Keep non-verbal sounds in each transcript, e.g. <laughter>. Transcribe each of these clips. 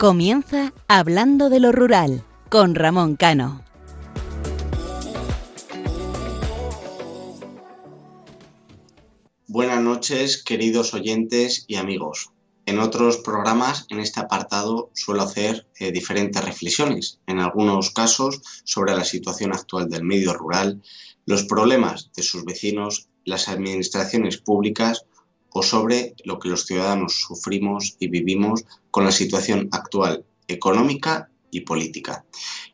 Comienza Hablando de lo Rural con Ramón Cano. Buenas noches, queridos oyentes y amigos. En otros programas, en este apartado, suelo hacer eh, diferentes reflexiones, en algunos casos sobre la situación actual del medio rural, los problemas de sus vecinos, las administraciones públicas o sobre lo que los ciudadanos sufrimos y vivimos con la situación actual económica y política.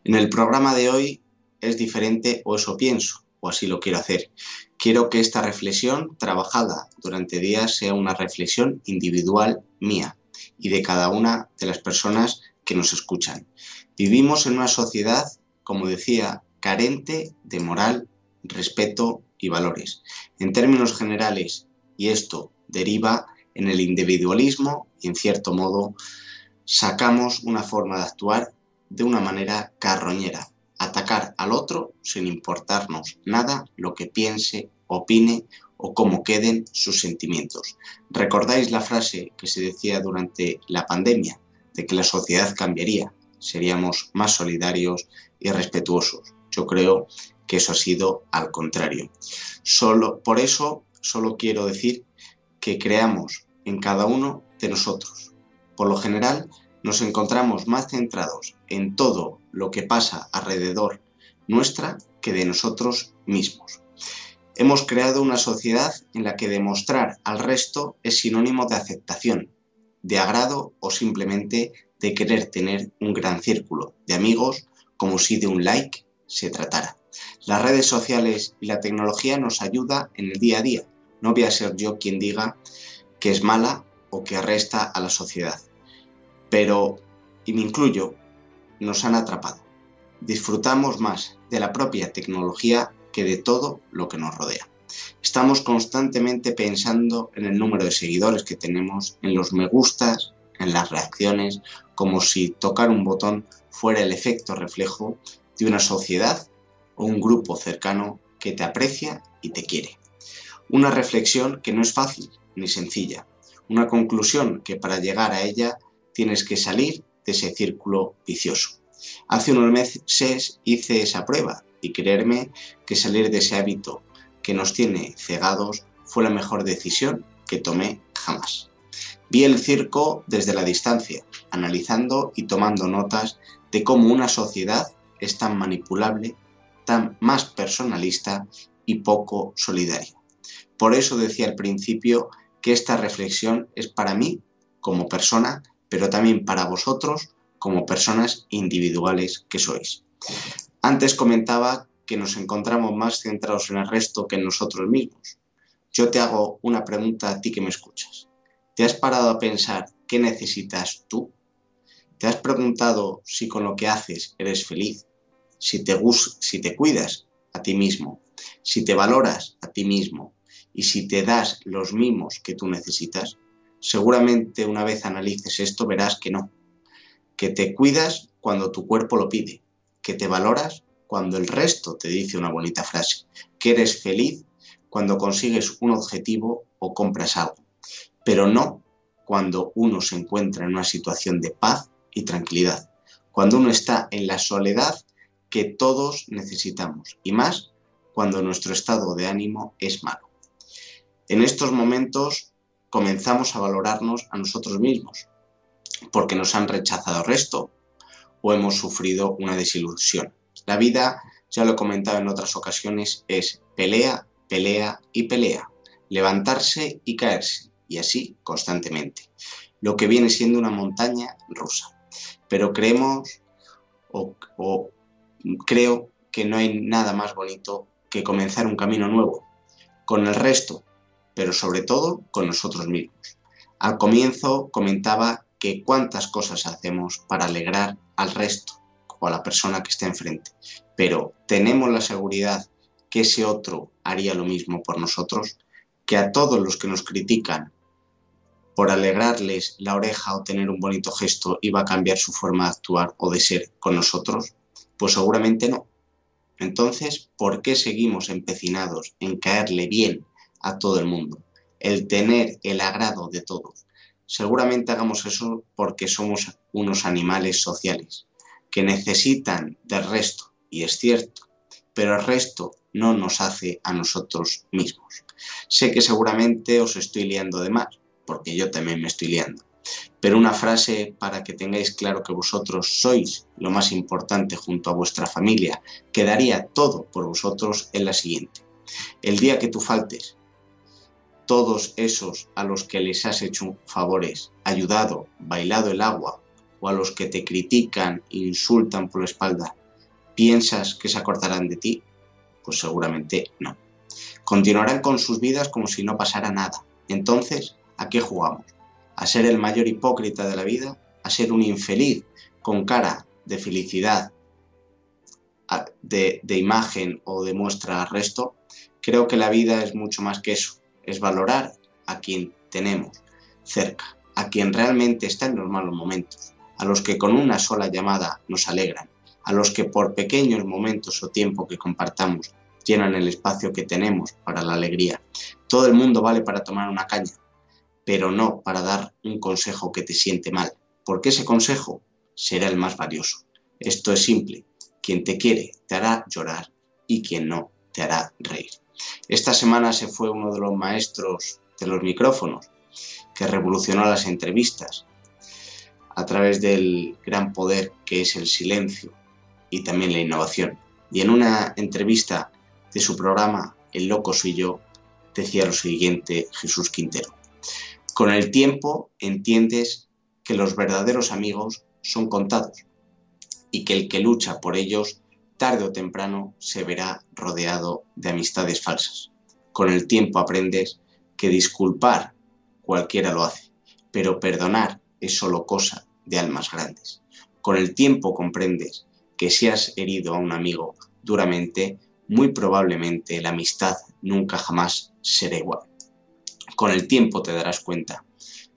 En el programa de hoy es diferente o eso pienso, o así lo quiero hacer. Quiero que esta reflexión trabajada durante días sea una reflexión individual mía y de cada una de las personas que nos escuchan. Vivimos en una sociedad, como decía, carente de moral, respeto y valores. En términos generales, y esto deriva en el individualismo y en cierto modo sacamos una forma de actuar de una manera carroñera, atacar al otro sin importarnos nada lo que piense, opine o cómo queden sus sentimientos. ¿Recordáis la frase que se decía durante la pandemia de que la sociedad cambiaría? Seríamos más solidarios y respetuosos. Yo creo que eso ha sido al contrario. Solo por eso solo quiero decir que creamos en cada uno de nosotros. Por lo general, nos encontramos más centrados en todo lo que pasa alrededor nuestra que de nosotros mismos. Hemos creado una sociedad en la que demostrar al resto es sinónimo de aceptación, de agrado o simplemente de querer tener un gran círculo de amigos como si de un like se tratara. Las redes sociales y la tecnología nos ayuda en el día a día, no voy a ser yo quien diga que es mala o que arresta a la sociedad. Pero, y me incluyo, nos han atrapado. Disfrutamos más de la propia tecnología que de todo lo que nos rodea. Estamos constantemente pensando en el número de seguidores que tenemos, en los me gustas, en las reacciones, como si tocar un botón fuera el efecto reflejo de una sociedad o un grupo cercano que te aprecia y te quiere. Una reflexión que no es fácil ni sencilla. Una conclusión que para llegar a ella tienes que salir de ese círculo vicioso. Hace unos meses hice esa prueba y creerme que salir de ese hábito que nos tiene cegados fue la mejor decisión que tomé jamás. Vi el circo desde la distancia, analizando y tomando notas de cómo una sociedad es tan manipulable, tan más personalista y poco solidaria. Por eso decía al principio que esta reflexión es para mí como persona, pero también para vosotros como personas individuales que sois. Antes comentaba que nos encontramos más centrados en el resto que en nosotros mismos. Yo te hago una pregunta a ti que me escuchas. ¿Te has parado a pensar qué necesitas tú? ¿Te has preguntado si con lo que haces eres feliz? Si te, si te cuidas a ti mismo, si te valoras a ti mismo, y si te das los mimos que tú necesitas, seguramente una vez analices esto verás que no, que te cuidas cuando tu cuerpo lo pide, que te valoras cuando el resto te dice una bonita frase, que eres feliz cuando consigues un objetivo o compras algo, pero no cuando uno se encuentra en una situación de paz y tranquilidad, cuando uno está en la soledad que todos necesitamos, y más cuando nuestro estado de ánimo es malo. En estos momentos comenzamos a valorarnos a nosotros mismos, porque nos han rechazado resto o hemos sufrido una desilusión. La vida, ya lo he comentado en otras ocasiones, es pelea, pelea y pelea, levantarse y caerse, y así constantemente, lo que viene siendo una montaña rusa. Pero creemos o, o creo que no hay nada más bonito que comenzar un camino nuevo, con el resto pero sobre todo con nosotros mismos. Al comienzo comentaba que cuántas cosas hacemos para alegrar al resto o a la persona que está enfrente, pero tenemos la seguridad que ese otro haría lo mismo por nosotros, que a todos los que nos critican por alegrarles la oreja o tener un bonito gesto iba a cambiar su forma de actuar o de ser con nosotros, pues seguramente no. Entonces, ¿por qué seguimos empecinados en caerle bien a todo el mundo, el tener el agrado de todos. Seguramente hagamos eso porque somos unos animales sociales, que necesitan del resto, y es cierto, pero el resto no nos hace a nosotros mismos. Sé que seguramente os estoy liando de más, porque yo también me estoy liando. Pero una frase para que tengáis claro que vosotros sois lo más importante junto a vuestra familia, que daría todo por vosotros, es la siguiente. El día que tú faltes, todos esos a los que les has hecho favores, ayudado, bailado el agua, o a los que te critican e insultan por la espalda, ¿piensas que se acordarán de ti? Pues seguramente no. Continuarán con sus vidas como si no pasara nada. Entonces, ¿a qué jugamos? ¿A ser el mayor hipócrita de la vida? ¿A ser un infeliz con cara de felicidad, de, de imagen o de muestra al resto? Creo que la vida es mucho más que eso es valorar a quien tenemos cerca, a quien realmente está en los malos momentos, a los que con una sola llamada nos alegran, a los que por pequeños momentos o tiempo que compartamos llenan el espacio que tenemos para la alegría. Todo el mundo vale para tomar una caña, pero no para dar un consejo que te siente mal, porque ese consejo será el más valioso. Esto es simple, quien te quiere te hará llorar y quien no te hará reír. Esta semana se fue uno de los maestros de los micrófonos que revolucionó las entrevistas a través del gran poder que es el silencio y también la innovación. Y en una entrevista de su programa El loco soy yo, decía lo siguiente Jesús Quintero. Con el tiempo entiendes que los verdaderos amigos son contados y que el que lucha por ellos tarde o temprano se verá rodeado de amistades falsas. Con el tiempo aprendes que disculpar cualquiera lo hace, pero perdonar es solo cosa de almas grandes. Con el tiempo comprendes que si has herido a un amigo duramente, muy probablemente la amistad nunca jamás será igual. Con el tiempo te darás cuenta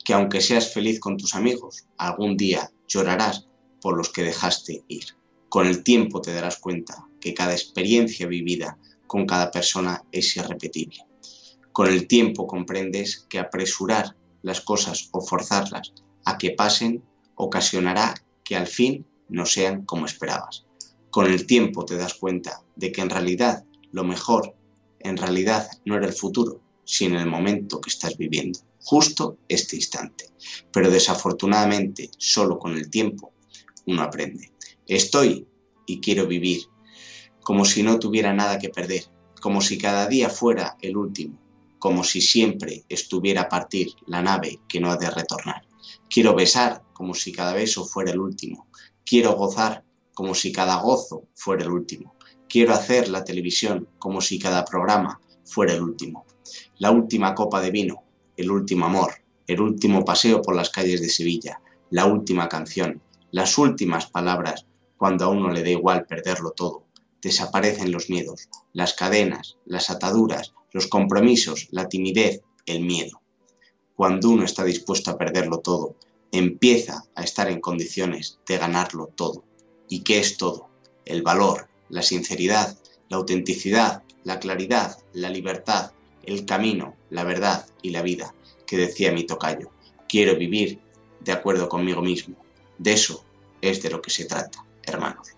que aunque seas feliz con tus amigos, algún día llorarás por los que dejaste ir. Con el tiempo te darás cuenta que cada experiencia vivida con cada persona es irrepetible. Con el tiempo comprendes que apresurar las cosas o forzarlas a que pasen ocasionará que al fin no sean como esperabas. Con el tiempo te das cuenta de que en realidad lo mejor en realidad no era el futuro, sino el momento que estás viviendo, justo este instante. Pero desafortunadamente solo con el tiempo uno aprende. Estoy y quiero vivir, como si no tuviera nada que perder, como si cada día fuera el último, como si siempre estuviera a partir la nave que no ha de retornar. Quiero besar como si cada beso fuera el último. Quiero gozar como si cada gozo fuera el último. Quiero hacer la televisión como si cada programa fuera el último. La última copa de vino, el último amor, el último paseo por las calles de Sevilla, la última canción, las últimas palabras cuando a uno le da igual perderlo todo. Desaparecen los miedos, las cadenas, las ataduras, los compromisos, la timidez, el miedo. Cuando uno está dispuesto a perderlo todo, empieza a estar en condiciones de ganarlo todo. ¿Y qué es todo? El valor, la sinceridad, la autenticidad, la claridad, la libertad, el camino, la verdad y la vida, que decía mi tocayo. Quiero vivir de acuerdo conmigo mismo. De eso es de lo que se trata hermanos.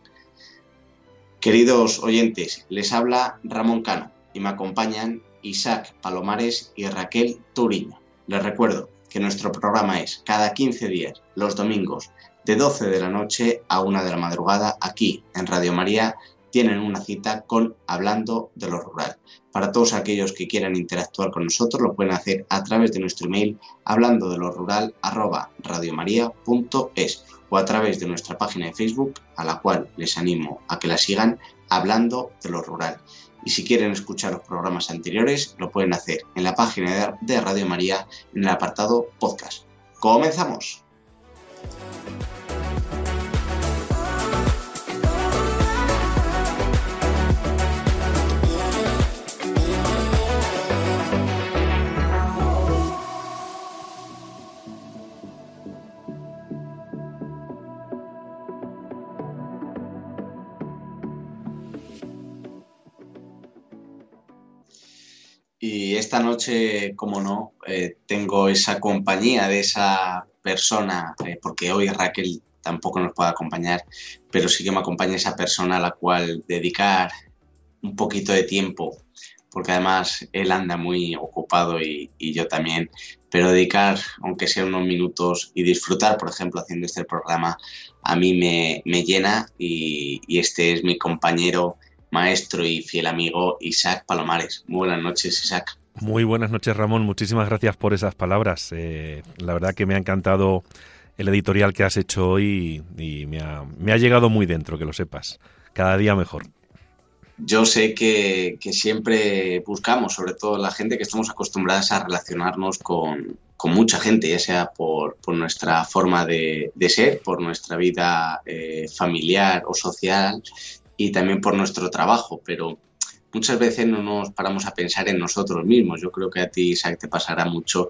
Queridos oyentes, les habla Ramón Cano y me acompañan Isaac Palomares y Raquel Turiño. Les recuerdo que nuestro programa es cada 15 días, los domingos, de 12 de la noche a 1 de la madrugada, aquí en Radio María, tienen una cita con Hablando de lo Rural. Para todos aquellos que quieran interactuar con nosotros, lo pueden hacer a través de nuestro email hablando de lo rural o a través de nuestra página de Facebook, a la cual les animo a que la sigan hablando de lo rural. Y si quieren escuchar los programas anteriores, lo pueden hacer en la página de Radio María en el apartado podcast. ¡Comenzamos! Esta noche, como no, eh, tengo esa compañía de esa persona, eh, porque hoy Raquel tampoco nos puede acompañar, pero sí que me acompaña esa persona a la cual dedicar un poquito de tiempo, porque además él anda muy ocupado y, yo también, pero dedicar, aunque sea unos minutos y disfrutar, por ejemplo, haciendo este programa, a mí me, llena y, y este es mi compañero maestro y fiel amigo Isaac Palomares. Muy buenas noches, Isaac. Muy buenas noches, Ramón. Muchísimas gracias por esas palabras. Eh, la verdad que me ha encantado el editorial que has hecho hoy y, me, ha, llegado muy dentro, que lo sepas. Cada día mejor. Yo sé que, siempre buscamos, sobre todo la gente que estamos acostumbradas a relacionarnos con, con mucha gente, ya sea por, nuestra forma de, de, ser, por nuestra vida eh, familiar o social y también por nuestro trabajo, pero muchas veces no nos paramos a pensar en nosotros mismos. Yo creo que a ti, Isaac, te pasará mucho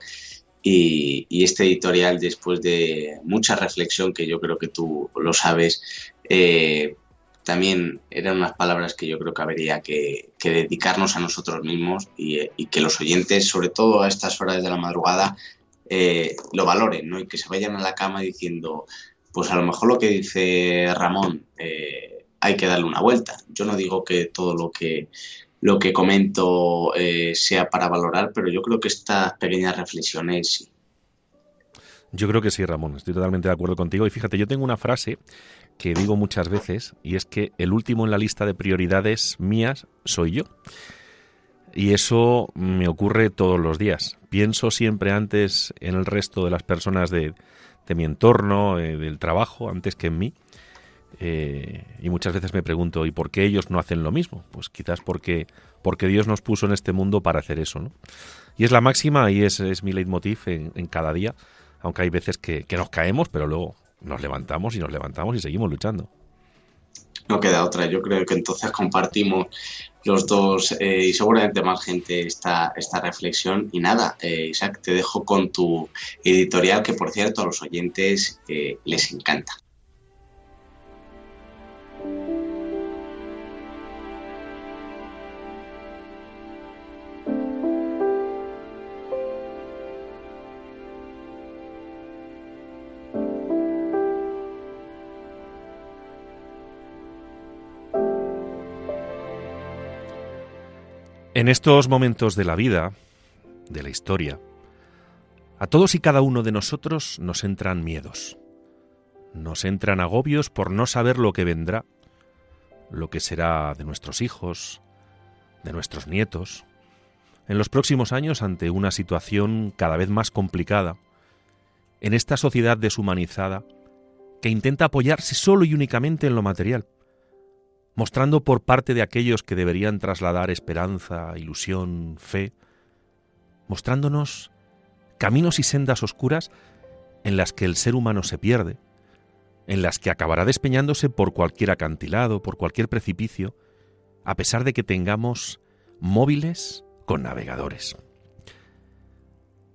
y, este editorial, después de mucha reflexión, que yo creo que tú lo sabes, eh, también eran unas palabras que yo creo que habría que, dedicarnos a nosotros mismos y, que los oyentes, sobre todo a estas horas de la madrugada, eh, lo valoren ¿no? y que se vayan a la cama diciendo, pues a lo mejor lo que dice Ramón, eh, hay que darle una vuelta. Yo no digo que todo lo que, lo que comento eh, sea para valorar, pero yo creo que estas pequeñas reflexiones sí. Yo creo que sí, Ramón, estoy totalmente de acuerdo contigo. Y fíjate, yo tengo una frase que digo muchas veces y es que el último en la lista de prioridades mías soy yo. Y eso me ocurre todos los días. Pienso siempre antes en el resto de las personas de, mi entorno, eh, del trabajo, antes que en mí. Eh, y muchas veces me pregunto, ¿y por qué ellos no hacen lo mismo? Pues quizás porque, porque Dios nos puso en este mundo para hacer eso, ¿no? Y es la máxima y es, es mi leitmotiv en, cada día, aunque hay veces que, nos caemos, pero luego nos levantamos y nos levantamos y seguimos luchando. No queda otra, yo creo que entonces compartimos los dos eh, y seguramente más gente esta, esta reflexión. Y nada, eh, Isaac, te dejo con tu editorial que por cierto a los oyentes les encanta. En estos momentos de la vida, de la historia, a todos y cada uno de nosotros nos entran miedos, nos entran agobios por no saber lo que vendrá, lo que será de nuestros hijos, de nuestros nietos, en los próximos años ante una situación cada vez más complicada, en esta sociedad deshumanizada que intenta apoyarse solo y únicamente en lo material, mostrando por parte de aquellos que deberían trasladar esperanza, ilusión, fe, mostrándonos caminos y sendas oscuras en las que el ser humano se pierde, en las que acabará despeñándose por cualquier acantilado, por cualquier precipicio, a pesar de que tengamos móviles con navegadores.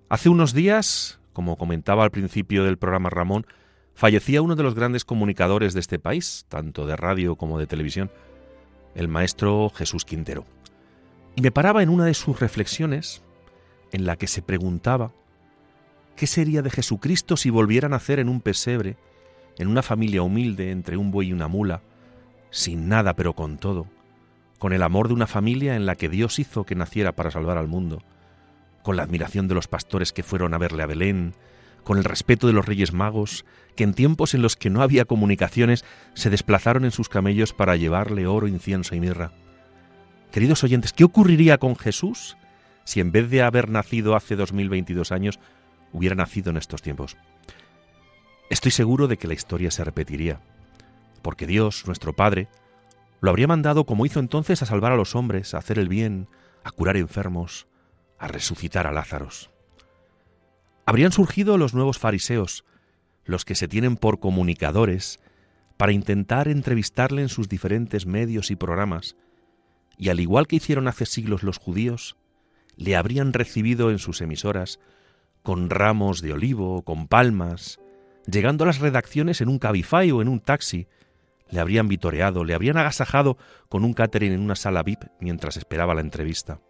Hace unos días, como comentaba al principio del programa Ramón, fallecía uno de los grandes comunicadores de este país, tanto de radio como de televisión, el maestro Jesús Quintero. Y me paraba en una de sus reflexiones en la que se preguntaba qué sería de Jesucristo si volviera a nacer en un pesebre, en una familia humilde entre un buey y una mula, sin nada pero con todo, con el amor de una familia en la que Dios hizo que naciera para salvar al mundo, con la admiración de los pastores que fueron a verle a Belén, con el respeto de los Reyes Magos, que en tiempos en los que no había comunicaciones se desplazaron en sus camellos para llevarle oro, incienso y mirra. Queridos oyentes, ¿qué ocurriría con Jesús si en vez de haber nacido hace 2022 años, hubiera nacido en estos tiempos? Estoy seguro de que la historia se repetiría, porque Dios, nuestro Padre, lo habría mandado como hizo entonces a salvar a los hombres, a hacer el bien, a curar enfermos, a resucitar a Lázaros. Habrían surgido los nuevos fariseos, los que se tienen por comunicadores, para intentar entrevistarle en sus diferentes medios y programas, y al igual que hicieron hace siglos los judíos, le habrían recibido en sus emisoras con ramos de olivo, con palmas, llegando a las redacciones en un cabify o en un taxi, le habrían vitoreado, le habrían agasajado con un catering en una sala VIP mientras esperaba la entrevista.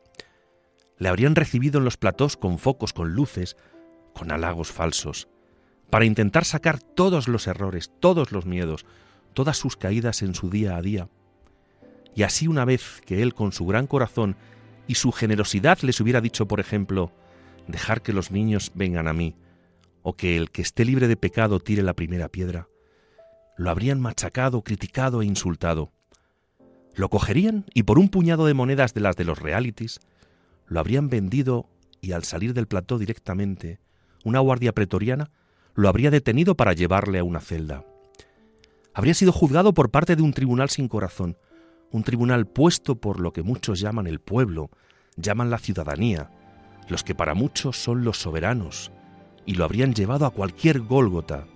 Le habrían recibido en los platós con focos, con luces, con halagos falsos, para intentar sacar todos los errores, todos los miedos, todas sus caídas en su día a día. Y así una vez que él con su gran corazón y su generosidad les hubiera dicho, por ejemplo, dejar que los niños vengan a mí, o que el que esté libre de pecado tire la primera piedra, lo habrían machacado, criticado e insultado. Lo cogerían y por un puñado de monedas de las de los realities, lo habrían vendido y al salir del plató directamente, una guardia pretoriana lo habría detenido para llevarle a una celda. Habría sido juzgado por parte de un tribunal sin corazón, un tribunal puesto por lo que muchos llaman el pueblo, llaman la ciudadanía, los que para muchos son los soberanos, y lo habrían llevado a cualquier Gólgota.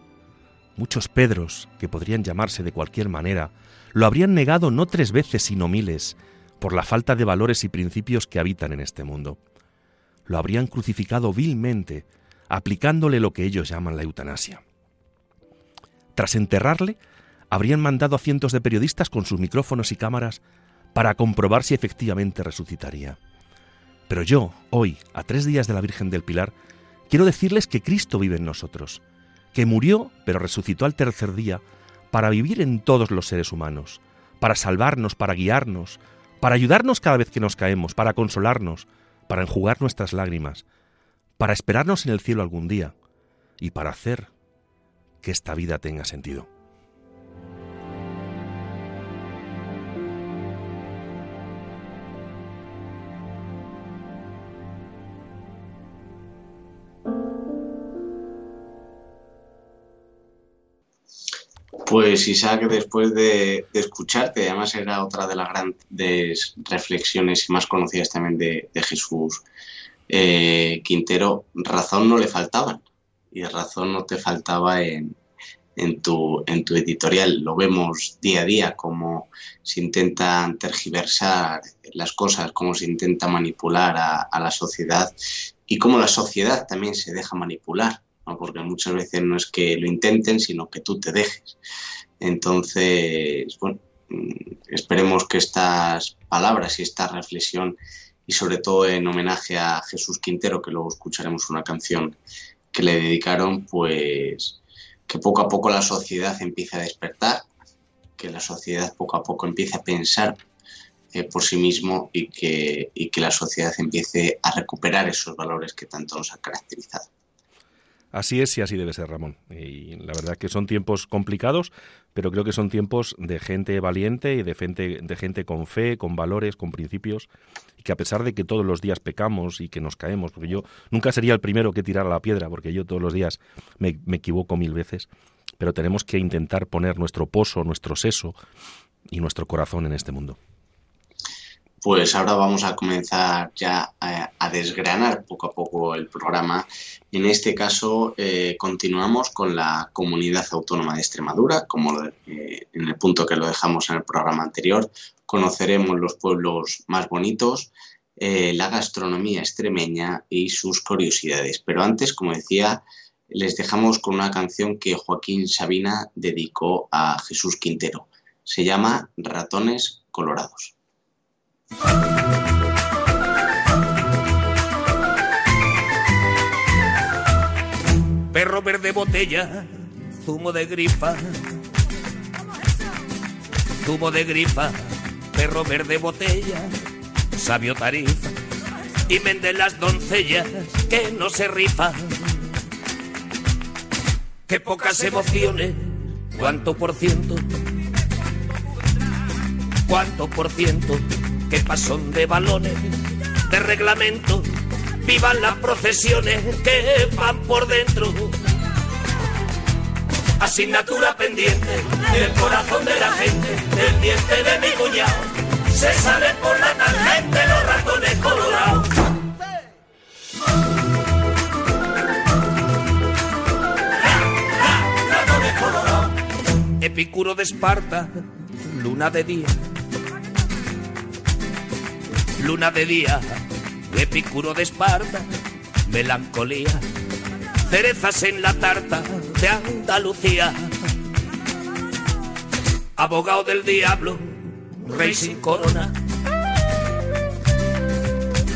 Muchos Pedros, que podrían llamarse de cualquier manera, lo habrían negado no tres veces, sino miles, por la falta de valores y principios que habitan en este mundo. Lo habrían crucificado vilmente, aplicándole lo que ellos llaman la eutanasia. Tras enterrarle, habrían mandado a cientos de periodistas con sus micrófonos y cámaras para comprobar si efectivamente resucitaría. Pero yo, hoy, a tres días de la Virgen del Pilar, quiero decirles que Cristo vive en nosotros, que murió, pero resucitó al tercer día, para vivir en todos los seres humanos, para salvarnos, para guiarnos, para ayudarnos cada vez que nos caemos, para consolarnos, para enjugar nuestras lágrimas, para esperarnos en el cielo algún día y para hacer que esta vida tenga sentido. Pues Isaac, después de, escucharte, además era otra de las grandes reflexiones y más conocidas también de, Jesús eh, Quintero, razón no le faltaban y razón no te faltaba en, tu, editorial. Lo vemos día a día, cómo se intentan tergiversar las cosas, cómo se intenta manipular a la sociedad y cómo la sociedad también se deja manipular porque muchas veces no es que lo intenten, sino que tú te dejes. Entonces, bueno, mm, esperemos que estas palabras y esta reflexión, y sobre todo en homenaje a Jesús Quintero, que luego escucharemos una canción que le dedicaron, pues que poco a poco la sociedad empiece a despertar, que la sociedad poco a poco empiece a pensar eh, por sí mismo y que, y que la sociedad empiece a recuperar esos valores que tanto nos han caracterizado. Así es y así debe ser, Ramón. Y la verdad que son tiempos complicados, pero creo que son tiempos de gente valiente y de gente, de gente con fe, con valores, con principios, y que a pesar de que todos los días pecamos y que nos caemos, porque yo nunca sería el primero que tirara la piedra, porque yo todos los días me, me equivoco mil veces, pero tenemos que intentar poner nuestro pozo, nuestro seso y nuestro corazón en este mundo. Pues ahora vamos a comenzar ya a, desgranar poco a poco el programa. En este caso eh, continuamos con la comunidad autónoma de Extremadura, como eh, en el punto que lo dejamos en el programa anterior. Conoceremos los pueblos más bonitos, eh, la gastronomía extremeña y sus curiosidades. Pero antes, como decía, les dejamos con una canción que Joaquín Sabina dedicó a Jesús Quintero. Se llama Ratones Colorados. Perro verde botella, zumo de gripa. Zumo de gripa, perro verde botella, sabio tarifa. Y venden las doncellas que no se rifan. Qué pocas emociones, cuánto por ciento. Cuánto por ciento que pasón de balones, de reglamento, vivan las procesiones que van por dentro. Asignatura pendiente del corazón de la gente, del diente de mi cuñado, se salen por la tangente los ratones colorados. Epicuro de Esparta, luna de día luna de día, epicuro de Esparta, melancolía, cerezas en la tarta de Andalucía, abogado del diablo, rey sin corona,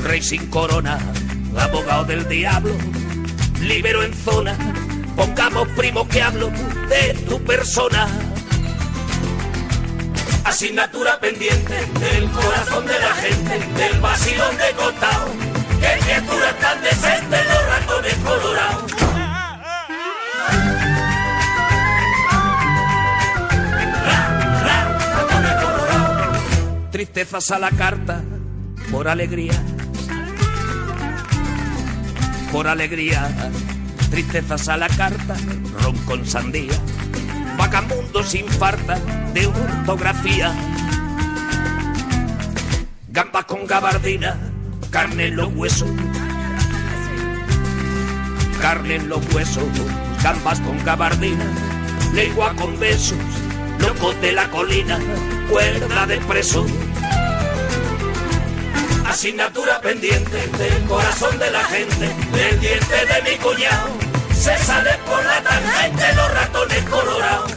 rey sin corona, abogado del diablo, libero en zona, pongamos primo que hablo de tu persona. Asignatura pendiente del corazón de la gente, del vacilón de costado, qué criatura tan decente los ratones colorados. Tristezas a la carta por alegría. Por alegría, tristezas a la carta, ron con sandía, vagamundo sin farta de ortografía, gamba con gabardina, carne en los huesos, carne en los huesos, gambas con gabardina, lengua con besos, locos de la colina, cuerda de preso. Asignatura pendiente del corazón de la gente, del diente de mi cuñado, se sale por la tangente los ratones colorados.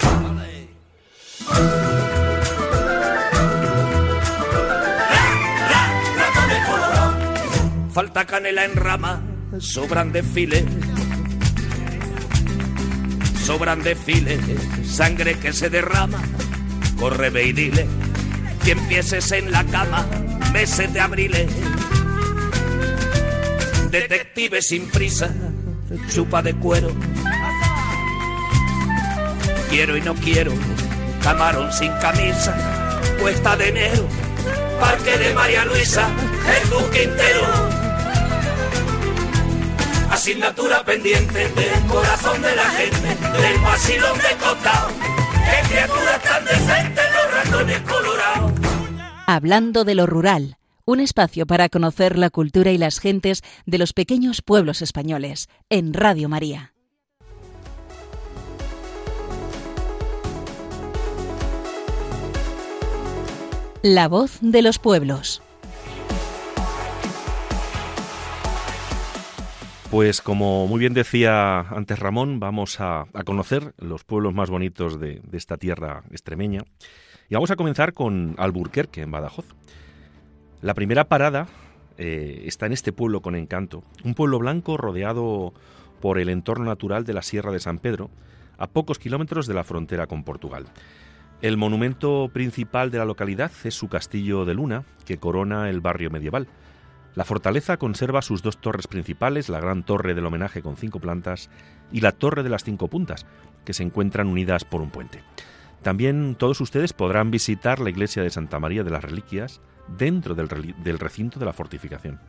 Falta canela en rama, sobran desfiles, sobran desfiles, sangre que se derrama, corre ve y dile, que empieces en la cama, meses de abril. Detective sin prisa, chupa de cuero. Quiero y no quiero, camarón sin camisa, puesta de enero, parque de María Luisa, Jesús Quintero. Asignatura pendiente del corazón de la gente, del vacilón de costado. Qué criaturas tan decentes los ratones colorados. Hablando de lo rural, un espacio para conocer la cultura y las gentes de los pequeños pueblos españoles, en Radio María. La voz de los pueblos. Pues como muy bien decía antes Ramón, vamos a, conocer los pueblos más bonitos de, de esta tierra extremeña. Y vamos a comenzar con Alburquerque, en Badajoz. La primera parada eh, está en este pueblo con encanto, un pueblo blanco rodeado por el entorno natural de la Sierra de San Pedro, a pocos kilómetros de la frontera con Portugal. El monumento principal de la localidad es su castillo de Luna, que corona el barrio medieval. La fortaleza conserva sus dos torres principales, la gran torre del homenaje con cinco plantas y la torre de las cinco puntas, que se encuentran unidas por un puente. También todos ustedes podrán visitar la iglesia de Santa María de las Reliquias dentro del, recinto de la fortificación.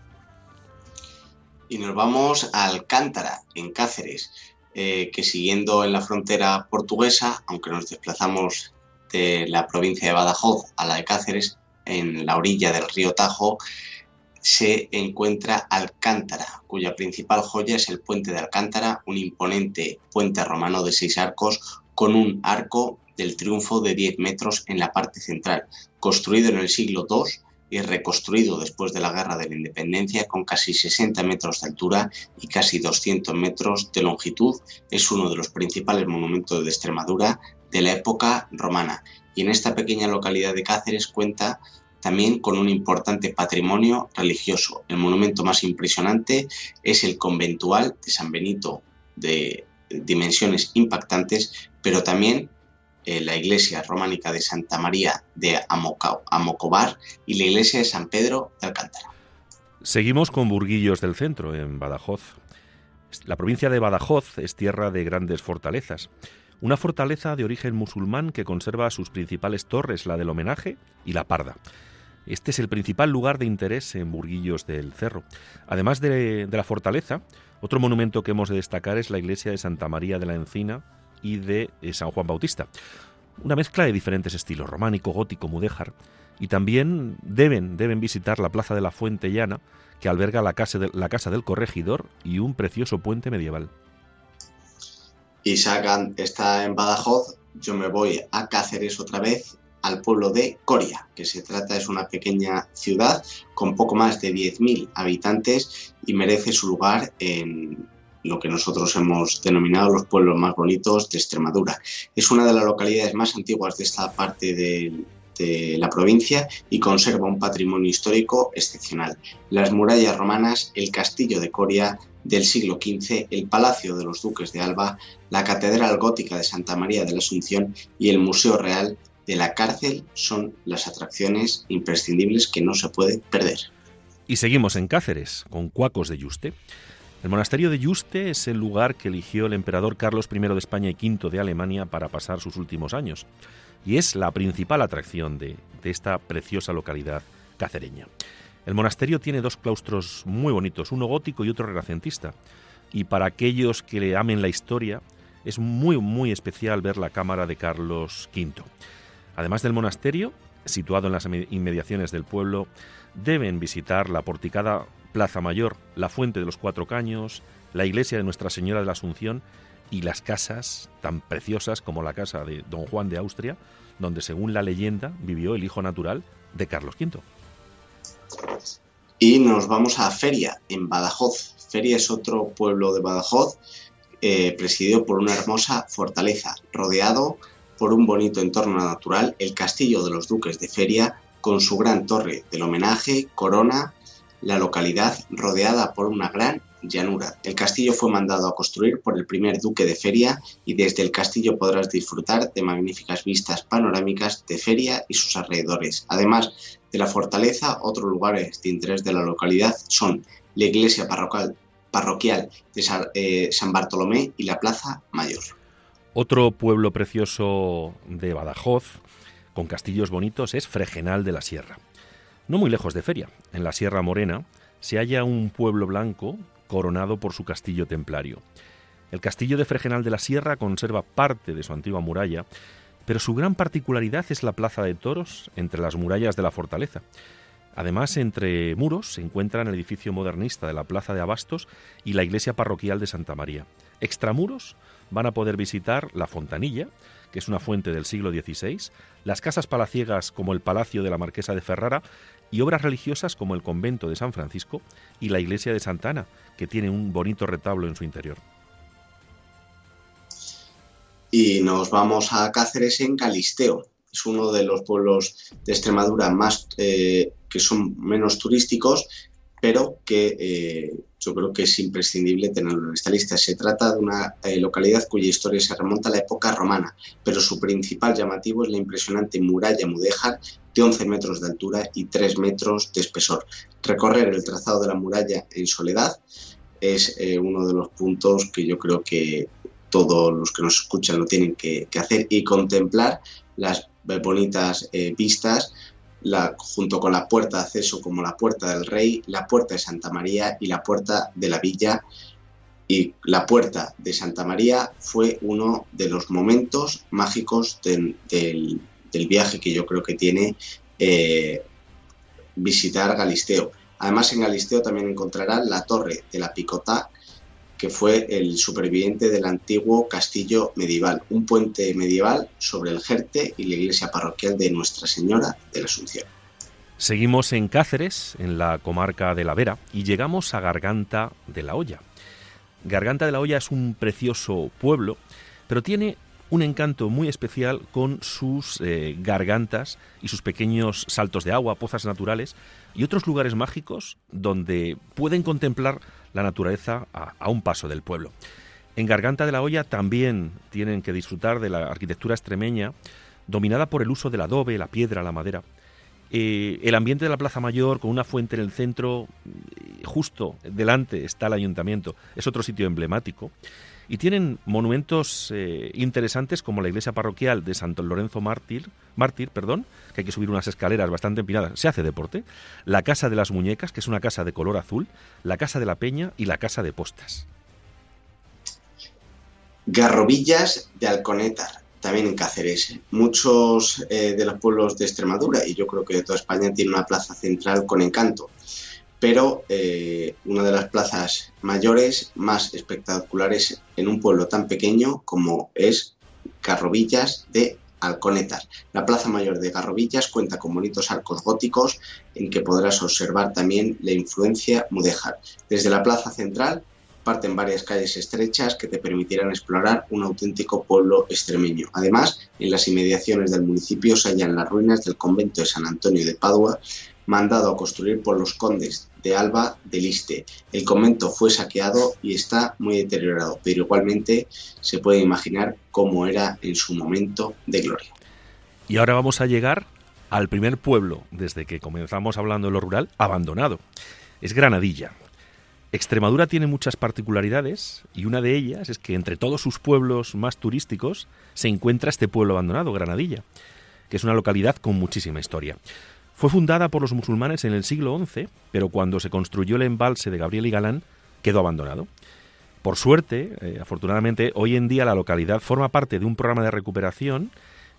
Y nos vamos a Alcántara, en Cáceres, eh, que siguiendo en la frontera portuguesa, aunque nos desplazamos de la provincia de Badajoz a la de Cáceres, en la orilla del río Tajo, se encuentra Alcántara, cuya principal joya es el puente de Alcántara, un imponente puente romano de seis arcos con un arco del triunfo de 10 metros en la parte central, construido en el siglo II y reconstruido después de la Guerra de la Independencia con casi 60 metros de altura y casi 200 metros de longitud, es uno de los principales monumentos de Extremadura de la época romana. Y en esta pequeña localidad de Cáceres cuenta también con un importante patrimonio religioso. El monumento más impresionante es el conventual de San Benito, de dimensiones impactantes, pero también eh, la iglesia románica de Santa María de Amocobar y la iglesia de San Pedro de Alcántara. Seguimos con Burguillos del Centro, en Badajoz. La provincia de Badajoz es tierra de grandes fortalezas. Una fortaleza de origen musulmán que conserva sus principales torres, la del homenaje y la parda. Este es el principal lugar de interés en Burguillos del Cerro. Además de, de, la fortaleza, otro monumento que hemos de destacar es la iglesia de Santa María de la Encina y de eh, San Juan Bautista. Una mezcla de diferentes estilos, románico, gótico, mudéjar. Y también deben, deben visitar la Plaza de la Fuente Llana, que alberga la casa, la casa del corregidor y un precioso puente medieval. Y Sagan está en Badajoz, yo me voy a Cáceres otra vez, al pueblo de Coria, que se trata es una pequeña ciudad con poco más de 10.000 habitantes y merece su lugar en, lo que nosotros hemos denominado los pueblos más bonitos de Extremadura. Es una de las localidades más antiguas de esta parte de la provincia y conserva un patrimonio histórico excepcional. Las murallas romanas, el castillo de Coria del siglo XV, el Palacio de los Duques de Alba, la Catedral Gótica de Santa María de la Asunción y el Museo Real de la Cárcel son las atracciones imprescindibles que no se puede perder. Y seguimos en Cáceres, con Cuacos de Yuste. El monasterio de Yuste es el lugar que eligió el emperador Carlos I de España y V de Alemania para pasar sus últimos años, y es la principal atracción de, esta preciosa localidad cacereña. El monasterio tiene dos claustros muy bonitos, uno gótico y otro renacentista, y para aquellos que le amen la historia, es muy muy especial ver la cámara de Carlos V. Además del monasterio, situado en las inmediaciones del pueblo, deben visitar la porticada Plaza Mayor, la Fuente de los Cuatro Caños, la iglesia de Nuestra Señora de la Asunción y las casas tan preciosas como la casa de Don Juan de Austria, donde según la leyenda vivió el hijo natural de Carlos V. Y nos vamos a Feria, en Badajoz. Feria es otro pueblo de Badajoz, eh, presidido por una hermosa fortaleza, rodeado por un bonito entorno natural, el castillo de los duques de Feria, con su gran torre del homenaje, corona la localidad rodeada por una gran llanura. El castillo fue mandado a construir por el primer duque de Feria y desde el castillo podrás disfrutar de magníficas vistas panorámicas de Feria y sus alrededores. Además de la fortaleza, otros lugares de interés de la localidad son la iglesia parroquial, de eh, San Bartolomé y la Plaza Mayor. Otro pueblo precioso de Badajoz, con castillos bonitos, es Fregenal de la Sierra. No muy lejos de Feria, en la Sierra Morena, se halla un pueblo blanco coronado por su castillo templario. El castillo de Fregenal de la Sierra conserva parte de su antigua muralla, pero su gran particularidad es la plaza de toros entre las murallas de la fortaleza. Además, entre muros se encuentran el edificio modernista de la Plaza de Abastos y la iglesia parroquial de Santa María. Extramuros van a poder visitar la Fontanilla, que es una fuente del siglo XVI, las casas palaciegas como el Palacio de la Marquesa de Ferrara y obras religiosas como el convento de San Francisco y la iglesia de Santa Ana, que tiene un bonito retablo en su interior. Y nos vamos a Cáceres en Calisteo. Es uno de los pueblos de Extremadura más eh, que son menos turísticos, pero que eh, yo creo que es imprescindible tenerlo en esta lista. Se trata de una eh, localidad cuya historia se remonta a la época romana, pero su principal llamativo es la impresionante muralla mudéjar de 11 metros de altura y 3 metros de espesor. Recorrer el trazado de la muralla en soledad es eh, uno de los puntos que yo creo que todos los que nos escuchan lo tienen que, hacer y contemplar las bonitas vistas junto con la puerta de acceso como la puerta del Rey, la puerta de Santa María y la puerta de la Villa. Y la puerta de Santa María fue uno de los momentos mágicos del, viaje que yo creo que tiene eh, visitar Galisteo. Además en Galisteo también encontrará la torre de la Picotá, que fue el superviviente del antiguo castillo medieval, un puente medieval sobre el Jerte y la iglesia parroquial de Nuestra Señora de la Asunción. Seguimos en Cáceres, en la comarca de la Vera, y llegamos a Garganta de la Olla. Garganta de la Olla es un precioso pueblo, pero tiene un encanto muy especial con sus eh, gargantas y sus pequeños saltos de agua, pozas naturales y otros lugares mágicos donde pueden contemplar la naturaleza a, un paso del pueblo. En Garganta de la Olla también tienen que disfrutar de la arquitectura extremeña, dominada por el uso del adobe, la piedra, la madera. Eh, el ambiente de la Plaza Mayor, con una fuente en el centro, justo delante está el ayuntamiento, es otro sitio emblemático. Y tienen monumentos eh, interesantes como la iglesia parroquial de Santo Lorenzo Mártir, Mártir perdón, que hay que subir unas escaleras bastante empinadas, se hace deporte, la casa de las muñecas, que es una casa de color azul, la casa de la peña y la casa de postas. Garrobillas de Alconétar, también en Cáceres. Muchos eh, de los pueblos de Extremadura, y yo creo que de toda España, tienen una plaza central con encanto pero eh, una de las plazas mayores, más espectaculares en un pueblo tan pequeño como es Garrovillas de Alconetas. La Plaza Mayor de Garrovillas cuenta con bonitos arcos góticos en que podrás observar también la influencia mudéjar. Desde la plaza central parten varias calles estrechas que te permitirán explorar un auténtico pueblo extremeño. Además, en las inmediaciones del municipio se hallan las ruinas del convento de San Antonio de Padua, mandado a construir por los condes de Alba de Liste. El convento fue saqueado y está muy deteriorado, pero igualmente se puede imaginar cómo era en su momento de gloria. Y ahora vamos a llegar al primer pueblo, desde que comenzamos hablando de lo rural, abandonado. Es Granadilla. Extremadura tiene muchas particularidades y una de ellas es que entre todos sus pueblos más turísticos se encuentra este pueblo abandonado, Granadilla, que es una localidad con muchísima historia. Fue fundada por los musulmanes en el siglo XI, pero cuando se construyó el embalse de Gabriel y Galán quedó abandonado. Por suerte, eh, afortunadamente, hoy en día la localidad forma parte de un programa de recuperación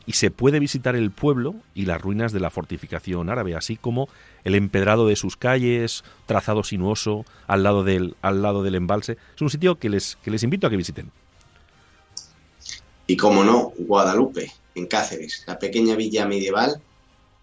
y se puede visitar el pueblo y las ruinas de la fortificación árabe, así como el empedrado de sus calles, trazado sinuoso al lado del, al lado del embalse. Es un sitio que les, que les invito a que visiten. Y como no, Guadalupe, en Cáceres, la pequeña villa medieval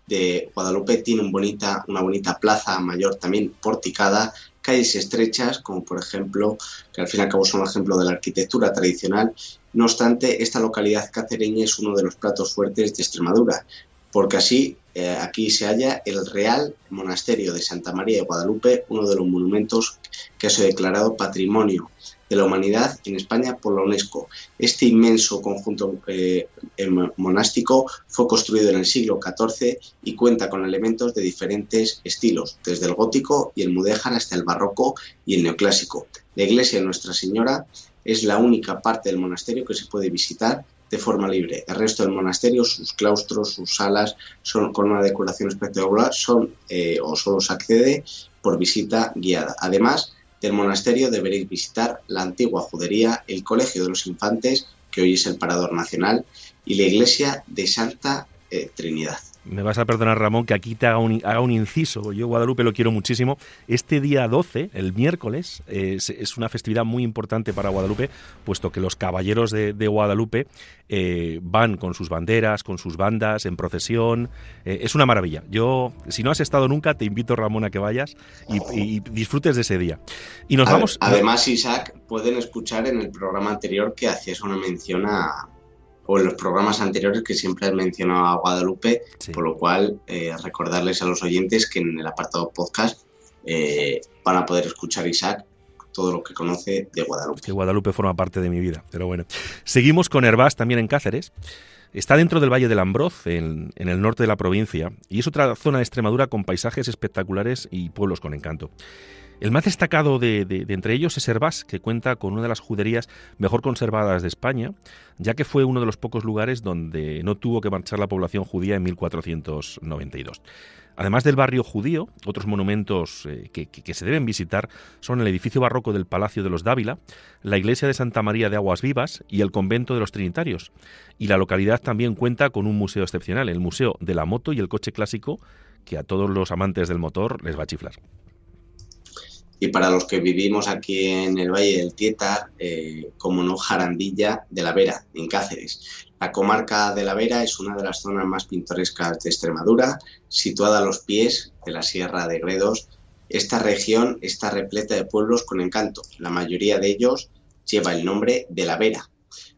de Guadalupe tiene bonita, una bonita plaza mayor también porticada, calles estrechas, como por ejemplo, que al fin y al cabo son un ejemplo de la arquitectura tradicional. No obstante, esta localidad cacereña es uno de los platos fuertes de Extremadura, porque así eh, aquí se halla el Real Monasterio de Santa María de Guadalupe, uno de los monumentos que ha sido declarado Patrimonio de la Humanidad en España por la UNESCO. Este inmenso conjunto eh, em, monástico fue construido en el siglo XIV y cuenta con elementos de diferentes estilos, desde el gótico y el mudéjar hasta el barroco y el neoclásico. La iglesia de Nuestra Señora es la única parte del monasterio que se puede visitar de forma libre. El resto del monasterio, sus claustros, sus salas, son con una decoración espectacular, son eh, o solo se accede por visita guiada. Además, del monasterio deberéis visitar la antigua judería, el Colegio de los Infantes, que hoy es el Parador Nacional, y la iglesia de Santa eh, Trinidad me vas a perdonar Ramón que aquí te haga un, haga un inciso, yo Guadalupe lo quiero muchísimo. Este día 12, el miércoles, es, una festividad muy importante para Guadalupe, puesto que los caballeros de, Guadalupe eh, van con sus banderas, con sus bandas, en procesión. Eh, es una maravilla. Yo, si no has estado nunca, te invito Ramón a que vayas y, disfrutes de ese día. Y nos vamos... Además, Isaac, pueden escuchar en el programa anterior que hacías una mención a o en los programas anteriores que siempre has mencionado a Guadalupe, por lo cual eh, recordarles a los oyentes que en el apartado podcast eh, van a poder escuchar Isaac todo lo que conoce de Guadalupe. que Guadalupe forma parte de mi vida, pero bueno. Seguimos con Herbás también en Cáceres. Está dentro del Valle del Ambroz, en, en, el norte de la provincia, y es otra zona de Extremadura con paisajes espectaculares y pueblos con encanto. El más destacado de, entre ellos es Hervás, que cuenta con una de las juderías mejor conservadas de España, ya que fue uno de los pocos lugares donde no tuvo que marchar la población judía en 1492. Además del barrio judío, otros monumentos eh, que, que, se deben visitar son el edificio barroco del Palacio de los Dávila, la iglesia de Santa María de Aguas Vivas y el convento de los Trinitarios. Y la localidad también cuenta con un museo excepcional, el Museo de la Moto y el Coche Clásico, que a todos los amantes del motor les va a chiflar. Y para los que vivimos aquí en el Valle del Tietar, eh, como no, Jarandilla de la Vera, en Cáceres. La comarca de la Vera es una de las zonas más pintorescas de Extremadura, situada a los pies de la Sierra de Gredos. Esta región está repleta de pueblos con encanto. La mayoría de ellos lleva el nombre de la Vera,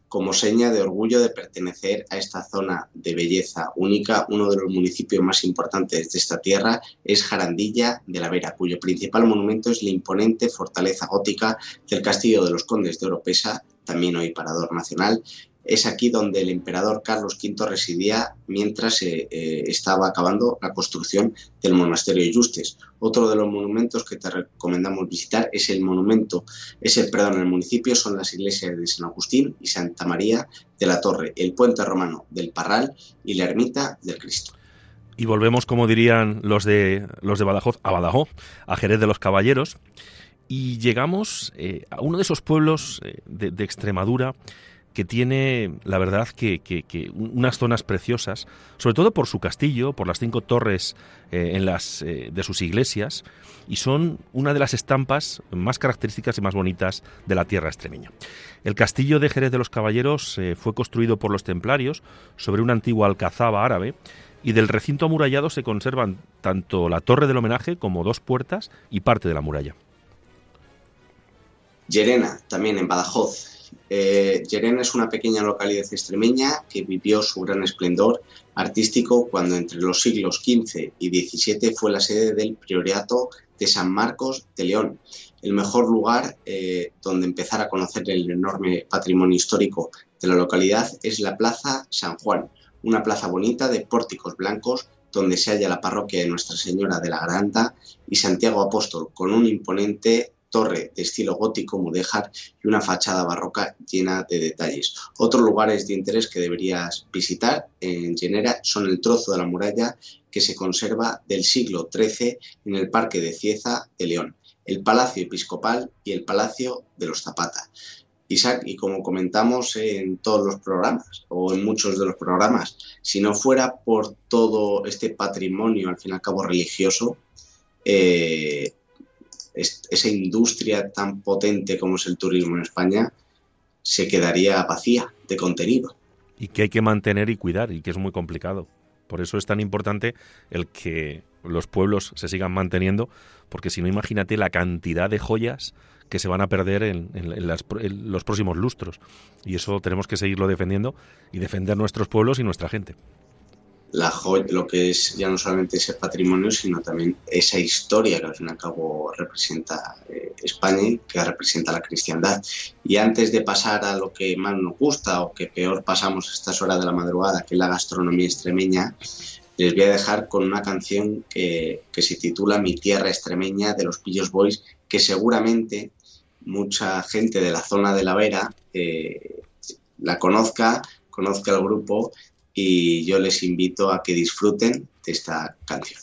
como seña de orgullo de pertenecer a esta zona de belleza única, uno de los municipios más importantes de esta tierra es Jarandilla de la Vera, cuyo principal monumento es la imponente fortaleza gótica del Castillo de los Condes de Oropesa, también hoy parador nacional, es aquí donde el emperador Carlos V residía mientras eh, eh, estaba acabando la construcción del monasterio de Justes. Otro de los monumentos que te recomendamos visitar es el monumento, es el perdón, el municipio son las iglesias de San Agustín y Santa María de la Torre, el puente romano del Parral y la ermita del Cristo. Y volvemos, como dirían los de los de Badajoz, a Badajoz, a Jerez de los Caballeros, y llegamos eh, a uno de esos pueblos de Extremadura que tiene, la verdad, que, unas zonas preciosas, sobre todo por su castillo, por las cinco torres eh, en las, eh, de sus iglesias, y son una de las estampas más características y más bonitas de la tierra extremeña. El castillo de Jerez de los Caballeros eh, fue construido por los templarios sobre una antigua alcazaba árabe, y del recinto amurallado se conservan tanto la torre del homenaje como dos puertas y parte de la muralla. Llerena, también en Badajoz. Eh, Llerena es una pequeña localidad extremeña que vivió su gran esplendor artístico cuando entre los siglos XV y XVII fue la sede del Prioriato de San Marcos de León, el mejor lugar eh, donde empezar a conocer el enorme patrimonio histórico de la localidad es la Plaza San Juan, una plaza bonita de pórticos blancos donde se halla la parroquia de Nuestra Señora de la Granda y Santiago Apóstol, con un imponente torre de estilo gótico mudéjar y una fachada barroca llena de detalles. Otros lugares de interés que deberías visitar en Llenera son el trozo de la muralla que se conserva del siglo XIII en el Parque de Cieza de León, el Palacio Episcopal y el Palacio de los Zapata. Isaac, y como comentamos en todos los programas o en muchos de los programas, si no fuera por todo este patrimonio, al fin y al cabo religioso, eh, esa industria tan potente como es el turismo en España se quedaría vacía de contenido. Y que hay que mantener y cuidar y que es muy complicado. Por eso es tan importante el que los pueblos se sigan manteniendo, porque si no, imagínate la cantidad de joyas que se van a perder en, los próximos lustros. Y eso tenemos que seguirlo defendiendo y defender nuestros pueblos y nuestra gente. La lo que es ya no solamente ese patrimonio, sino también esa historia que al fin y al cabo representa eh, España y que representa la cristiandad. Y antes de pasar a lo que más nos gusta o que peor pasamos a estas horas de la madrugada, que es la gastronomía extremeña, les voy a dejar con una canción que, que se titula Mi tierra extremeña de los Pillos Boys, que seguramente mucha gente de la zona de la Vera eh, la conozca, conozca el grupo y yo les invito a que disfruten de esta canción.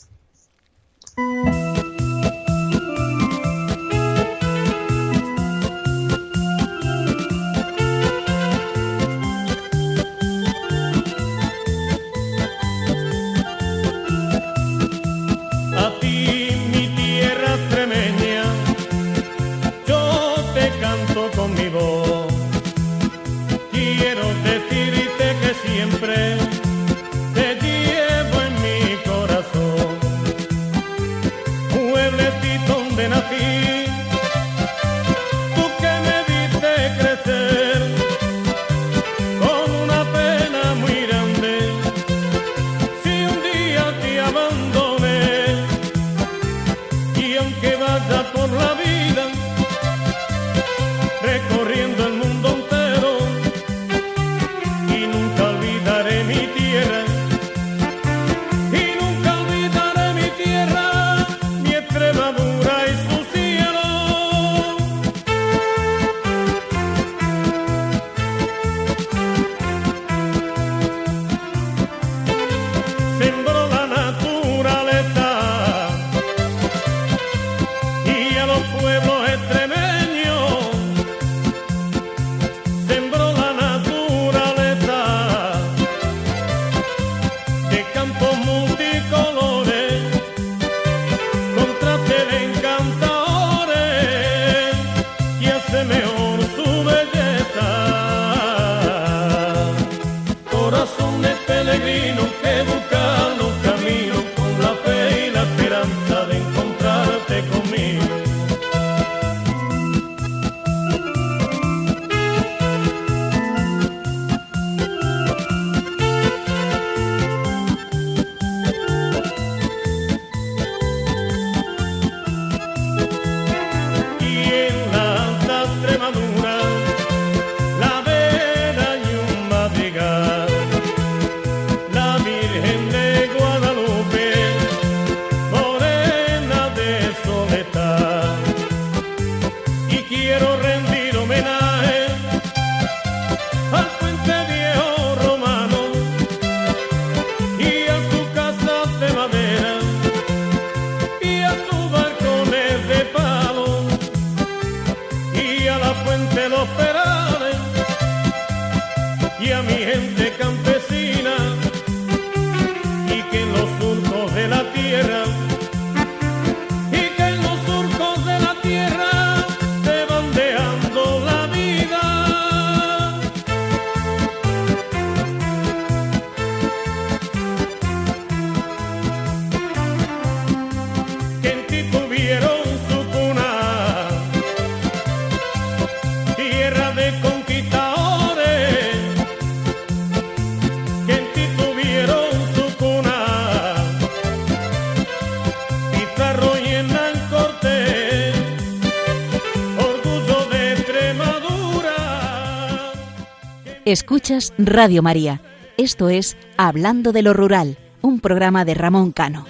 Escuchas Radio María. Esto es Hablando de lo Rural, un programa de Ramón Cano.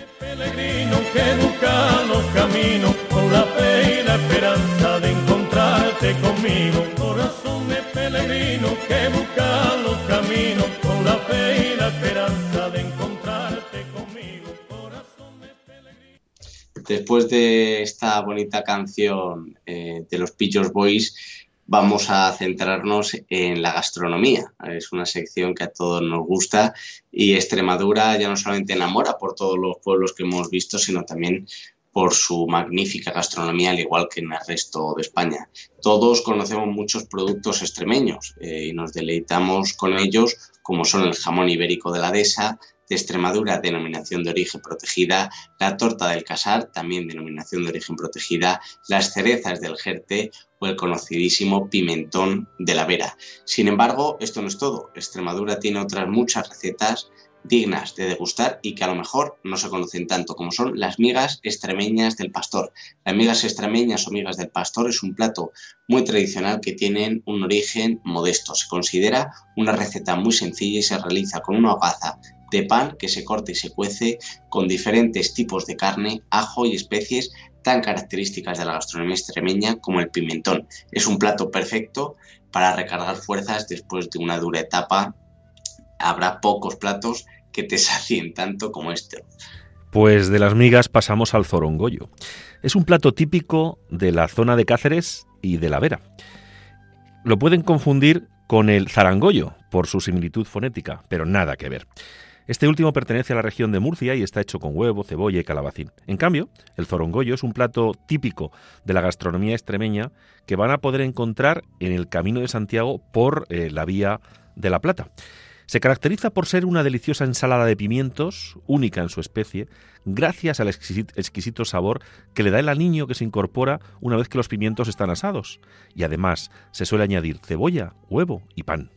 Después de esta bonita canción eh, de los Pillos Boys, vamos a centrarnos en la gastronomía. Es una sección que a todos nos gusta y Extremadura ya no solamente enamora por todos los pueblos que hemos visto, sino también por su magnífica gastronomía, al igual que en el resto de España. Todos conocemos muchos productos extremeños eh, y nos deleitamos con ellos, como son el jamón ibérico de la dehesa, de Extremadura, denominación de origen protegida, la torta del casar, también denominación de origen protegida, las cerezas del Jerte o el conocidísimo pimentón de la Vera. Sin embargo, esto no es todo. Extremadura tiene otras muchas recetas dignas de degustar y que a lo mejor no se conocen tanto como son las migas extremeñas del pastor. Las migas extremeñas o migas del pastor es un plato muy tradicional que tienen un origen modesto. Se considera una receta muy sencilla y se realiza con una hogaza de pan que se corta y se cuece con diferentes tipos de carne, ajo y especies tan características de la gastronomía extremeña como el pimentón. Es un plato perfecto para recargar fuerzas después de una dura etapa. Habrá pocos platos que te <laughs> sacien tanto como este. Pues de las migas pasamos al zorongoyo. Es un plato típico de la zona de Cáceres y de la Vera. Lo pueden confundir con el zarangoyo por su similitud fonética, pero nada que ver. Este último pertenece a la región de Murcia y está hecho con huevo, cebolla y calabacín. En cambio, el zorongoyo es un plato típico de la gastronomía extremeña que van a poder encontrar en el Camino de Santiago por eh, la vía de la Plata. Se caracteriza por ser una deliciosa ensalada de pimientos, única en su especie, gracias al exquisito sabor que le da el aliño que se incorpora una vez que los pimientos están asados. Y además se suele añadir cebolla, huevo y pan.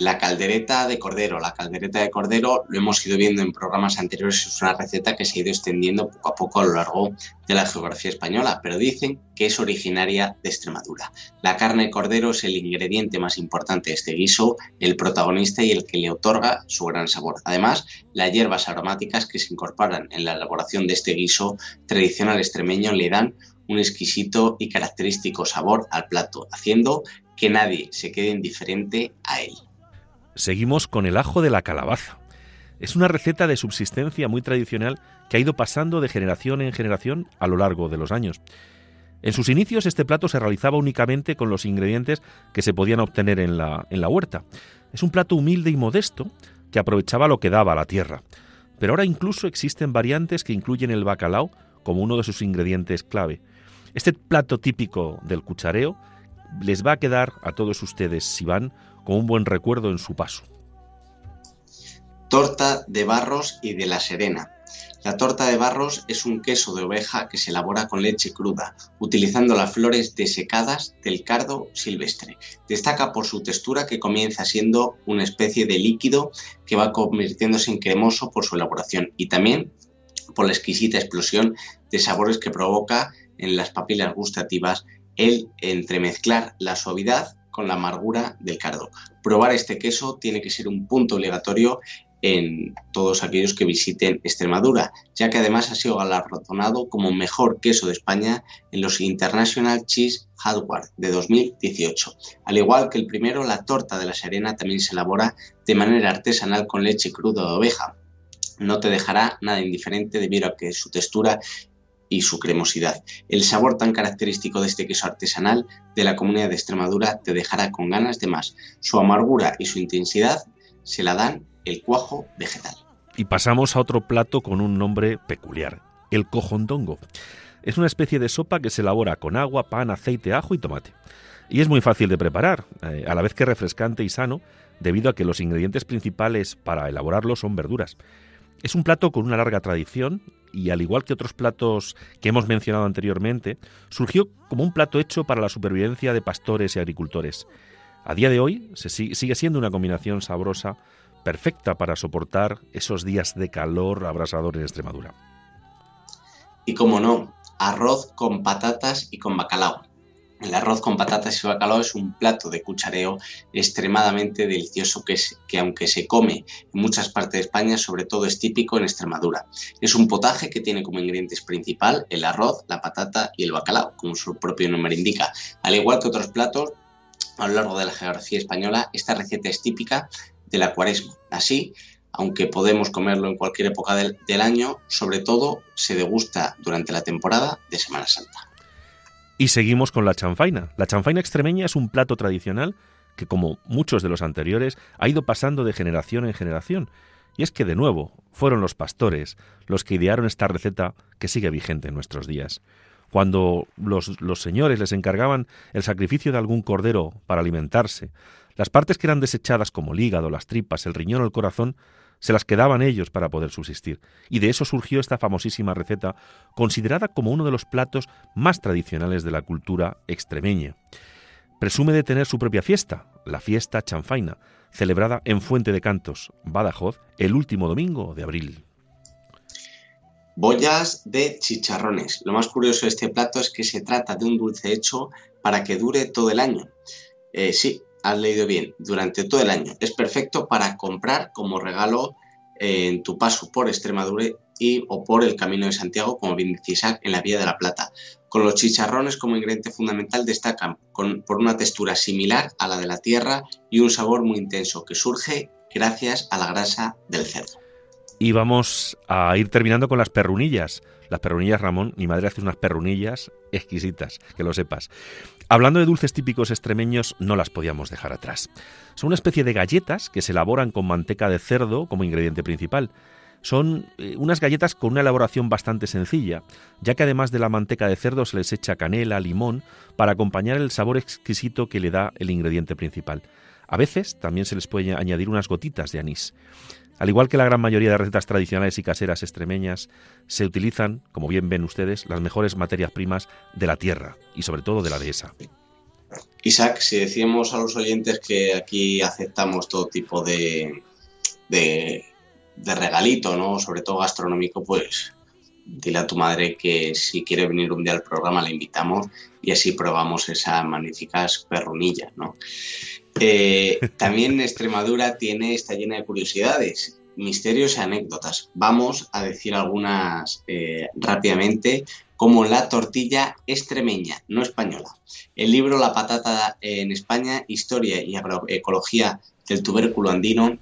La caldereta de cordero. La caldereta de cordero, lo hemos ido viendo en programas anteriores, es una receta que se ha ido extendiendo poco a poco a lo largo de la geografía española, pero dicen que es originaria de Extremadura. La carne de cordero es el ingrediente más importante de este guiso, el protagonista y el que le otorga su gran sabor. Además, las hierbas aromáticas que se incorporan en la elaboración de este guiso tradicional extremeño le dan un exquisito y característico sabor al plato, haciendo que nadie se quede indiferente a él. Seguimos con el ajo de la calabaza. Es una receta de subsistencia muy tradicional que ha ido pasando de generación en generación a lo largo de los años. En sus inicios este plato se realizaba únicamente con los ingredientes que se podían obtener en la, en la huerta. Es un plato humilde y modesto que aprovechaba lo que daba la tierra. Pero ahora incluso existen variantes que incluyen el bacalao como uno de sus ingredientes clave. Este plato típico del cuchareo les va a quedar a todos ustedes, si van, con un buen recuerdo en su paso. Torta de Barros y de la Serena. La torta de Barros es un queso de oveja que se elabora con leche cruda, utilizando las flores desecadas del cardo silvestre. Destaca por su textura que comienza siendo una especie de líquido que va convirtiéndose en cremoso por su elaboración y también por la exquisita explosión de sabores que provoca en las papilas gustativas el entremezclar la suavidad con la amargura del cardo. Probar este queso tiene que ser un punto obligatorio en todos aquellos que visiten Extremadura, ya que además ha sido galardonado como mejor queso de España en los International Cheese Hardware de 2018. Al igual que el primero, la torta de la Serena también se elabora de manera artesanal con leche cruda de oveja. No te dejará nada indiferente debido a que su textura y su cremosidad. El sabor tan característico de este queso artesanal de la comunidad de Extremadura te dejará con ganas de más. Su amargura y su intensidad se la dan el cuajo vegetal. Y pasamos a otro plato con un nombre peculiar, el cojondongo. Es una especie de sopa que se elabora con agua, pan, aceite, ajo y tomate. Y es muy fácil de preparar, eh, a la vez que refrescante y sano, debido a que los ingredientes principales para elaborarlo son verduras. Es un plato con una larga tradición y al igual que otros platos que hemos mencionado anteriormente, surgió como un plato hecho para la supervivencia de pastores y agricultores. A día de hoy sigue siendo una combinación sabrosa, perfecta para soportar esos días de calor abrasador en Extremadura. Y como no, arroz con patatas y con bacalao. El arroz con patatas y bacalao es un plato de cuchareo extremadamente delicioso que, que, aunque se come en muchas partes de España, sobre todo es típico en Extremadura. Es un potaje que tiene como ingredientes principal el arroz, la patata y el bacalao, como su propio nombre indica. Al igual que otros platos a lo largo de la geografía española, esta receta es típica de la cuaresma. Así, aunque podemos comerlo en cualquier época del año, sobre todo se degusta durante la temporada de Semana Santa. Y seguimos con la chanfaina. La chanfaina extremeña es un plato tradicional que, como muchos de los anteriores, ha ido pasando de generación en generación. Y es que, de nuevo, fueron los pastores los que idearon esta receta que sigue vigente en nuestros días. Cuando los, los señores les encargaban el sacrificio de algún cordero para alimentarse, las partes que eran desechadas como el hígado, las tripas, el riñón o el corazón se las quedaban ellos para poder subsistir. Y de eso surgió esta famosísima receta, considerada como uno de los platos más tradicionales de la cultura extremeña. Presume de tener su propia fiesta, la fiesta chanfaina, celebrada en Fuente de Cantos, Badajoz, el último domingo de abril. Bollas de chicharrones. Lo más curioso de este plato es que se trata de un dulce hecho para que dure todo el año. Eh, sí, has leído bien, durante todo el año. Es perfecto para comprar como regalo eh, en tu paso por Extremadura y o por el Camino de Santiago, como bien decía en la Vía de la Plata. Con los chicharrones como ingrediente fundamental destacan por una textura similar a la de la tierra y un sabor muy intenso que surge gracias a la grasa del cerdo. Y vamos a ir terminando con las perrunillas. Las perrunillas, Ramón, mi madre hace unas perrunillas exquisitas, que lo sepas. Hablando de dulces típicos extremeños, no las podíamos dejar atrás. Son una especie de galletas que se elaboran con manteca de cerdo como ingrediente principal. Son eh, unas galletas con una elaboración bastante sencilla, ya que además de la manteca de cerdo se les echa canela, limón, para acompañar el sabor exquisito que le da el ingrediente principal. A veces también se les puede añadir unas gotitas de anís. Al igual que la gran mayoría de recetas tradicionales y caseras extremeñas, se utilizan, como bien ven ustedes, las mejores materias primas de la tierra y sobre todo de la dehesa. Isaac, si decimos a los oyentes que aquí aceptamos todo tipo de, de, regalito, ¿no? sobre todo gastronómico, pues dile a tu madre que si quiere venir un día al programa la invitamos y así probamos esas magníficas perrunillas, ¿no? Eh, también Extremadura tiene, está llena de curiosidades, misterios y anécdotas. Vamos a decir algunas eh, rápidamente, como la tortilla extremeña, no española. El libro La patata en España, Historia y Agroecología del tubérculo andino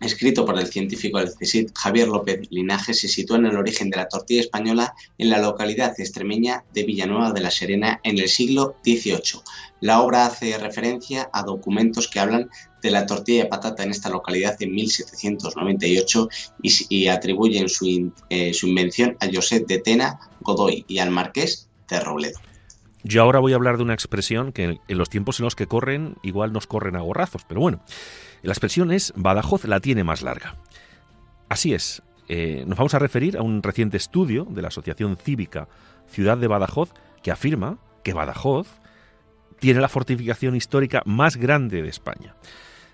escrito por el científico del CSIC Javier López Linaje, se sitúa en el origen de la tortilla española en la localidad extremeña de Villanueva de la Serena en el siglo XVIII. La obra hace referencia a documentos que hablan de la tortilla de patata en esta localidad en 1798 y, atribuyen su, eh, su invención a José de Tena Godoy y al marqués de Robledo. Yo ahora voy a hablar de una expresión que en los tiempos en los que corren igual nos corren a gorrazos, pero bueno. La expresión es Badajoz la tiene más larga. Así es, eh, nos vamos a referir a un reciente estudio de la Asociación Cívica Ciudad de Badajoz que afirma que Badajoz tiene la fortificación histórica más grande de España.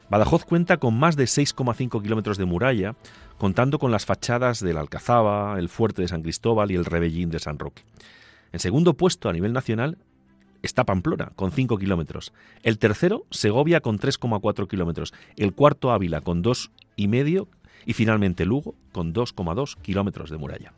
Badajoz cuenta con más de 6,5 kilómetros de muralla, contando con las fachadas de la Alcazaba, el Fuerte de San Cristóbal y el Rebellín de San Roque. En segundo puesto a nivel nacional está Pamplona, con 5 kilómetros. El tercero, Segovia, con 3,4 kilómetros. El cuarto, Ávila, con 2,5. Y finalmente Lugo, con 2,2 kilómetros de muralla.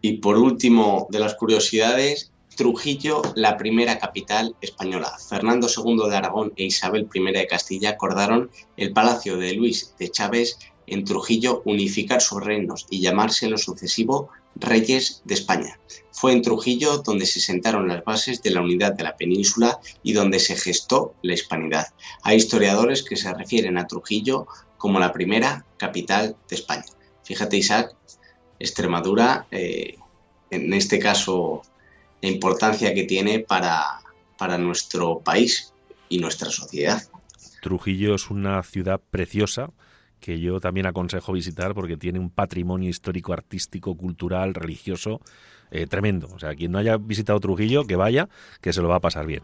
Y por último, de las curiosidades, Trujillo, la primera capital española. Fernando II de Aragón e Isabel I de Castilla acordaron el palacio de Luis de Chávez en Trujillo unificar sus reinos y llamarse lo sucesivo Reyes de España. Fue en Trujillo donde se sentaron las bases de la unidad de la península y donde se gestó la hispanidad. Hay historiadores que se refieren a Trujillo como la primera capital de España. Fíjate, Isaac, Extremadura, eh, en este caso, la importancia que tiene para, para nuestro país y nuestra sociedad. Trujillo es una ciudad preciosa que yo también aconsejo visitar porque tiene un patrimonio histórico, artístico, cultural, religioso eh, tremendo. O sea, quien no haya visitado Trujillo, que vaya, que se lo va a pasar bien.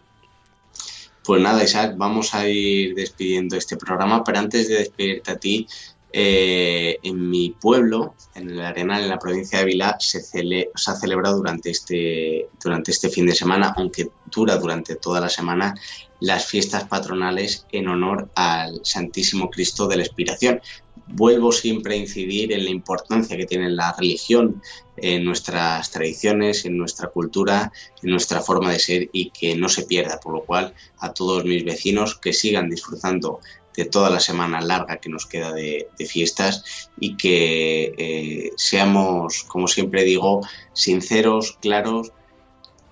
Pues nada, Isaac, vamos a ir despidiendo este programa, pero antes de despedirte a ti, Eh, en mi pueblo, en el Arenal, en la provincia de Ávila, se, se, ha celebrado durante este, durante este fin de semana, aunque dura durante toda la semana, las fiestas patronales en honor al Santísimo Cristo de la Expiración. Vuelvo siempre a incidir en la importancia que tiene la religión en nuestras tradiciones, en nuestra cultura, en nuestra forma de ser y que no se pierda, por lo cual a todos mis vecinos que sigan disfrutando de toda la semana larga que nos queda de, fiestas y que eh, seamos, como siempre digo, sinceros, claros,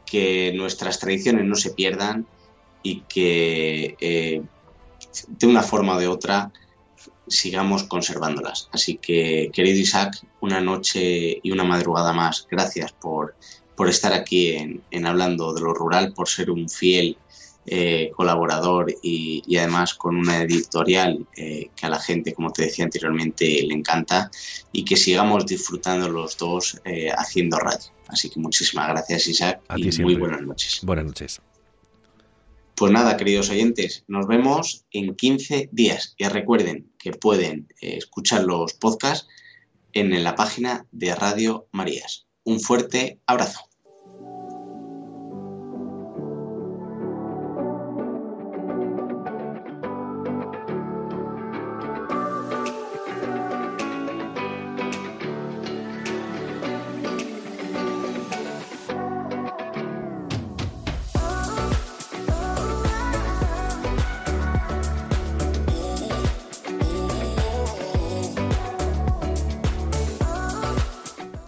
que nuestras tradiciones no se pierdan y que eh, de una forma o de otra sigamos conservándolas. Así que, querido Isaac, una noche y una madrugada más, gracias por, por estar aquí en, en Hablando de lo Rural, por ser un fiel eh, colaborador y, además con una editorial eh, que a la gente, como te decía anteriormente, le encanta y que sigamos disfrutando los dos eh, haciendo radio. Así que muchísimas gracias Isaac y muy buenas noches. Buenas noches. Pues nada, queridos oyentes, nos vemos en 15 días. Y recuerden que pueden escuchar los podcasts en la página de Radio Marías. Un fuerte abrazo.